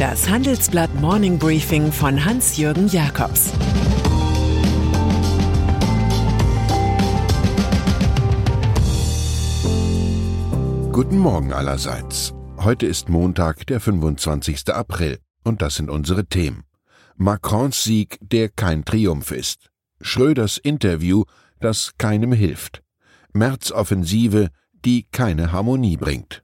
Das Handelsblatt Morning Briefing von Hans-Jürgen Jakobs Guten Morgen allerseits. Heute ist Montag, der 25. April, und das sind unsere Themen. Macrons Sieg, der kein Triumph ist. Schröders Interview, das keinem hilft. Merz Offensive, die keine Harmonie bringt.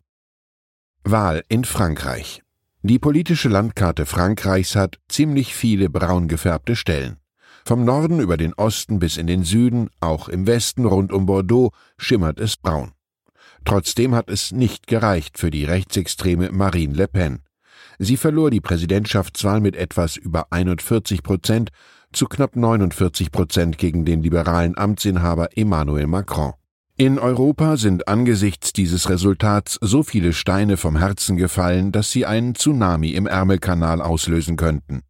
Wahl in Frankreich. Die politische Landkarte Frankreichs hat ziemlich viele braun gefärbte Stellen. Vom Norden über den Osten bis in den Süden, auch im Westen rund um Bordeaux, schimmert es braun. Trotzdem hat es nicht gereicht für die rechtsextreme Marine Le Pen. Sie verlor die Präsidentschaftswahl mit etwas über 41 Prozent zu knapp 49 Prozent gegen den liberalen Amtsinhaber Emmanuel Macron. In Europa sind angesichts dieses Resultats so viele Steine vom Herzen gefallen, dass sie einen Tsunami im Ärmelkanal auslösen könnten.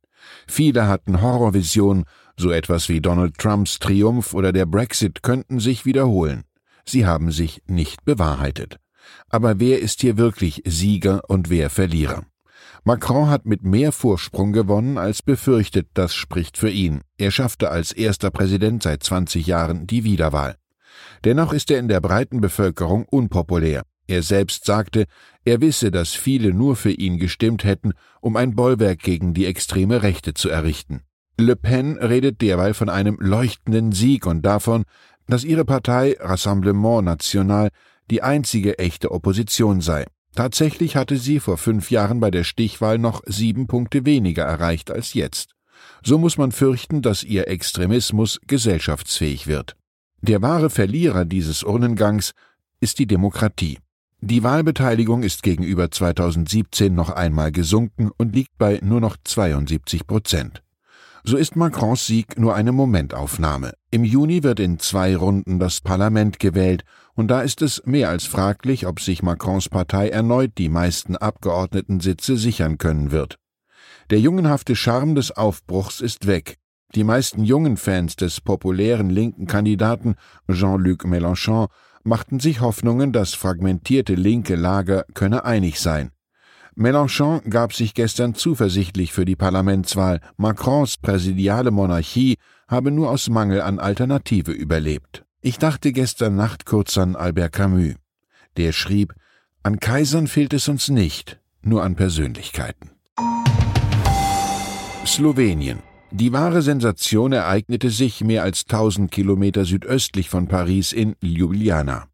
Viele hatten Horrorvisionen, so etwas wie Donald Trumps Triumph oder der Brexit könnten sich wiederholen. Sie haben sich nicht bewahrheitet. Aber wer ist hier wirklich Sieger und wer Verlierer? Macron hat mit mehr Vorsprung gewonnen als befürchtet, das spricht für ihn. Er schaffte als erster Präsident seit 20 Jahren die Wiederwahl. Dennoch ist er in der breiten Bevölkerung unpopulär. Er selbst sagte, er wisse, dass viele nur für ihn gestimmt hätten, um ein Bollwerk gegen die extreme Rechte zu errichten. Le Pen redet derweil von einem leuchtenden Sieg und davon, dass ihre Partei Rassemblement National die einzige echte Opposition sei. Tatsächlich hatte sie vor fünf Jahren bei der Stichwahl noch sieben Punkte weniger erreicht als jetzt. So muss man fürchten, dass ihr Extremismus gesellschaftsfähig wird. Der wahre Verlierer dieses Urnengangs ist die Demokratie. Die Wahlbeteiligung ist gegenüber 2017 noch einmal gesunken und liegt bei nur noch 72 Prozent. So ist Macrons Sieg nur eine Momentaufnahme. Im Juni wird in zwei Runden das Parlament gewählt, und da ist es mehr als fraglich, ob sich Macrons Partei erneut die meisten Abgeordnetensitze sichern können wird. Der jungenhafte Charme des Aufbruchs ist weg, die meisten jungen Fans des populären linken Kandidaten Jean-Luc Mélenchon machten sich Hoffnungen, das fragmentierte linke Lager könne einig sein. Mélenchon gab sich gestern zuversichtlich für die Parlamentswahl. Macrons präsidiale Monarchie habe nur aus Mangel an Alternative überlebt. Ich dachte gestern Nacht kurz an Albert Camus. Der schrieb, an Kaisern fehlt es uns nicht, nur an Persönlichkeiten. Slowenien. Die wahre Sensation ereignete sich mehr als 1000 Kilometer südöstlich von Paris in Ljubljana.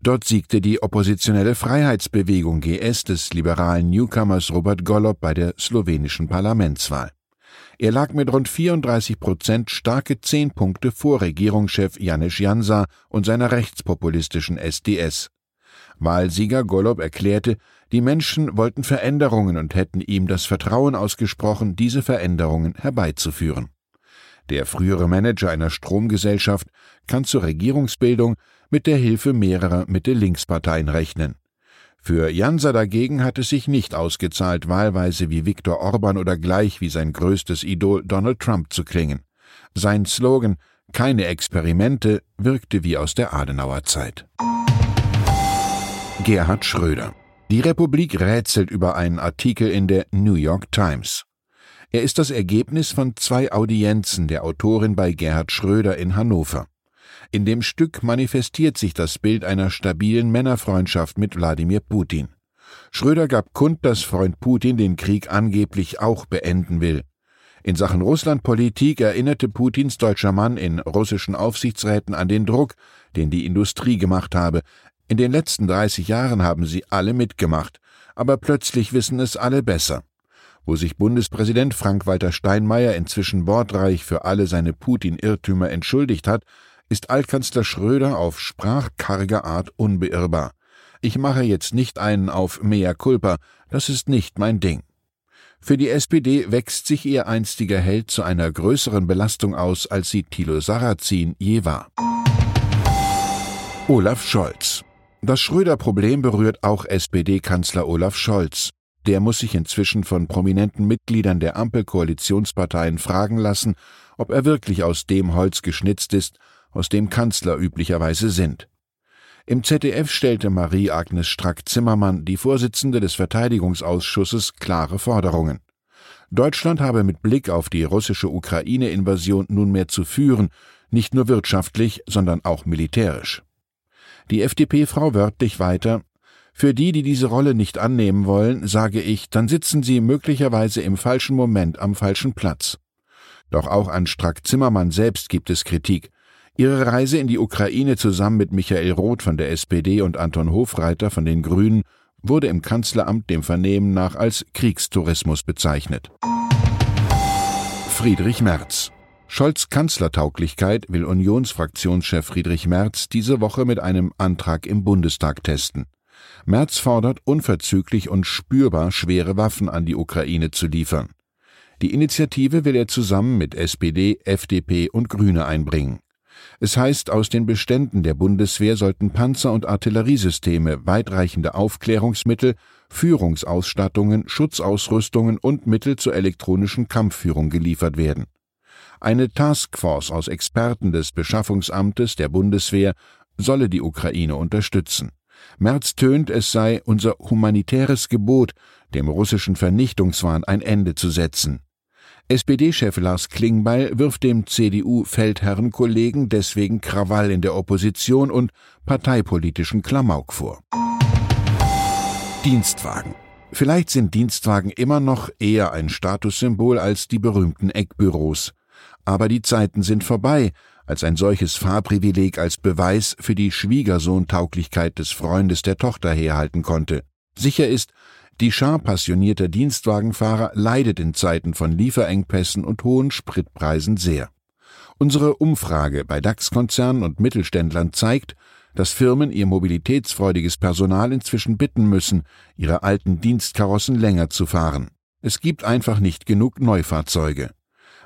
Dort siegte die oppositionelle Freiheitsbewegung GS des liberalen Newcomers Robert Golob bei der slowenischen Parlamentswahl. Er lag mit rund 34 Prozent starke zehn Punkte vor Regierungschef Janis Jansa und seiner rechtspopulistischen SDS. Wahlsieger Golob erklärte, die Menschen wollten Veränderungen und hätten ihm das Vertrauen ausgesprochen, diese Veränderungen herbeizuführen. Der frühere Manager einer Stromgesellschaft kann zur Regierungsbildung mit der Hilfe mehrerer Mitte-Links-Parteien rechnen. Für Jansa dagegen hat es sich nicht ausgezahlt, wahlweise wie Viktor Orban oder gleich wie sein größtes Idol Donald Trump zu klingen. Sein Slogan Keine Experimente wirkte wie aus der Adenauer Zeit. Gerhard Schröder. Die Republik rätselt über einen Artikel in der New York Times. Er ist das Ergebnis von zwei Audienzen der Autorin bei Gerhard Schröder in Hannover. In dem Stück manifestiert sich das Bild einer stabilen Männerfreundschaft mit Wladimir Putin. Schröder gab kund, dass Freund Putin den Krieg angeblich auch beenden will. In Sachen Russlandpolitik erinnerte Putins deutscher Mann in russischen Aufsichtsräten an den Druck, den die Industrie gemacht habe, in den letzten 30 Jahren haben sie alle mitgemacht, aber plötzlich wissen es alle besser. Wo sich Bundespräsident Frank-Walter Steinmeier inzwischen wortreich für alle seine Putin-Irrtümer entschuldigt hat, ist Altkanzler Schröder auf sprachkarge Art unbeirrbar. Ich mache jetzt nicht einen auf mea culpa, das ist nicht mein Ding. Für die SPD wächst sich ihr einstiger Held zu einer größeren Belastung aus, als sie Thilo Sarrazin je war. Olaf Scholz das Schröder-Problem berührt auch SPD-Kanzler Olaf Scholz. Der muss sich inzwischen von prominenten Mitgliedern der Ampelkoalitionsparteien fragen lassen, ob er wirklich aus dem Holz geschnitzt ist, aus dem Kanzler üblicherweise sind. Im ZDF stellte Marie-Agnes Strack-Zimmermann, die Vorsitzende des Verteidigungsausschusses, klare Forderungen. Deutschland habe mit Blick auf die russische Ukraine-Invasion nunmehr zu führen, nicht nur wirtschaftlich, sondern auch militärisch. Die FDP-Frau wörtlich weiter Für die, die diese Rolle nicht annehmen wollen, sage ich, dann sitzen sie möglicherweise im falschen Moment am falschen Platz. Doch auch an Strack-Zimmermann selbst gibt es Kritik. Ihre Reise in die Ukraine zusammen mit Michael Roth von der SPD und Anton Hofreiter von den Grünen wurde im Kanzleramt dem Vernehmen nach als Kriegstourismus bezeichnet. Friedrich Merz Scholz Kanzlertauglichkeit will Unionsfraktionschef Friedrich Merz diese Woche mit einem Antrag im Bundestag testen. Merz fordert unverzüglich und spürbar schwere Waffen an die Ukraine zu liefern. Die Initiative will er zusammen mit SPD, FDP und Grüne einbringen. Es heißt, aus den Beständen der Bundeswehr sollten Panzer und Artilleriesysteme, weitreichende Aufklärungsmittel, Führungsausstattungen, Schutzausrüstungen und Mittel zur elektronischen Kampfführung geliefert werden. Eine Taskforce aus Experten des Beschaffungsamtes der Bundeswehr solle die Ukraine unterstützen. Merz tönt, es sei unser humanitäres Gebot, dem russischen Vernichtungswahn ein Ende zu setzen. SPD-Chef Lars Klingbeil wirft dem CDU-Feldherrenkollegen deswegen Krawall in der Opposition und parteipolitischen Klamauk vor. Dienstwagen. Vielleicht sind Dienstwagen immer noch eher ein Statussymbol als die berühmten Eckbüros. Aber die Zeiten sind vorbei, als ein solches Fahrprivileg als Beweis für die Schwiegersohntauglichkeit des Freundes der Tochter herhalten konnte. Sicher ist, die Schar passionierter Dienstwagenfahrer leidet in Zeiten von Lieferengpässen und hohen Spritpreisen sehr. Unsere Umfrage bei DAX-Konzernen und Mittelständlern zeigt, dass Firmen ihr mobilitätsfreudiges Personal inzwischen bitten müssen, ihre alten Dienstkarossen länger zu fahren. Es gibt einfach nicht genug Neufahrzeuge.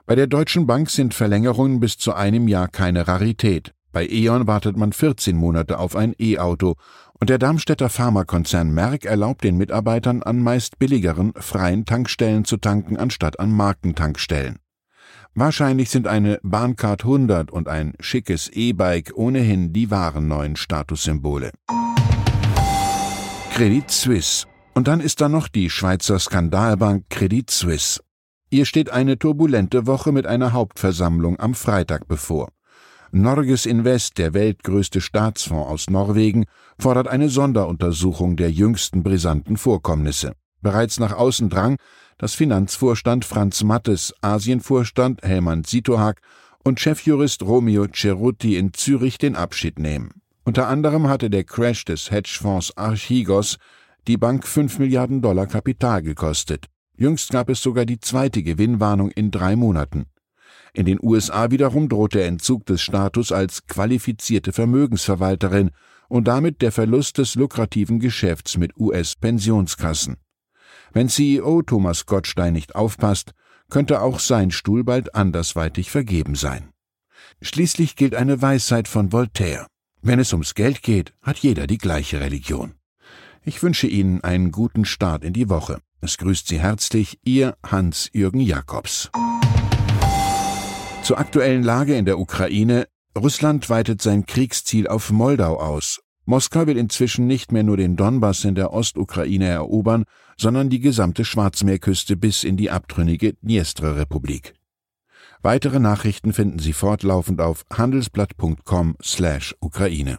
Bei der Deutschen Bank sind Verlängerungen bis zu einem Jahr keine Rarität. Bei E.ON wartet man 14 Monate auf ein E-Auto und der Darmstädter Pharmakonzern Merck erlaubt den Mitarbeitern an meist billigeren, freien Tankstellen zu tanken anstatt an Markentankstellen. Wahrscheinlich sind eine Bahncard 100 und ein schickes E-Bike ohnehin die wahren neuen Statussymbole. Credit Suisse. Und dann ist da noch die Schweizer Skandalbank Credit Suisse. Ihr steht eine turbulente Woche mit einer Hauptversammlung am Freitag bevor. Norges Invest, der weltgrößte Staatsfonds aus Norwegen, fordert eine Sonderuntersuchung der jüngsten brisanten Vorkommnisse. Bereits nach außen drang, dass Finanzvorstand Franz Mattes, Asienvorstand Helmand Sitohak und Chefjurist Romeo Cerutti in Zürich den Abschied nehmen. Unter anderem hatte der Crash des Hedgefonds Archigos die Bank 5 Milliarden Dollar Kapital gekostet. Jüngst gab es sogar die zweite Gewinnwarnung in drei Monaten. In den USA wiederum droht der Entzug des Status als qualifizierte Vermögensverwalterin und damit der Verlust des lukrativen Geschäfts mit US-Pensionskassen. Wenn CEO Thomas Gottstein nicht aufpasst, könnte auch sein Stuhl bald andersweitig vergeben sein. Schließlich gilt eine Weisheit von Voltaire. Wenn es ums Geld geht, hat jeder die gleiche Religion. Ich wünsche Ihnen einen guten Start in die Woche. Es grüßt Sie herzlich Ihr Hans-Jürgen Jakobs. Zur aktuellen Lage in der Ukraine. Russland weitet sein Kriegsziel auf Moldau aus. Moskau will inzwischen nicht mehr nur den Donbass in der Ostukraine erobern, sondern die gesamte Schwarzmeerküste bis in die abtrünnige Dniestre-Republik. Weitere Nachrichten finden Sie fortlaufend auf handelsblatt.com/Ukraine.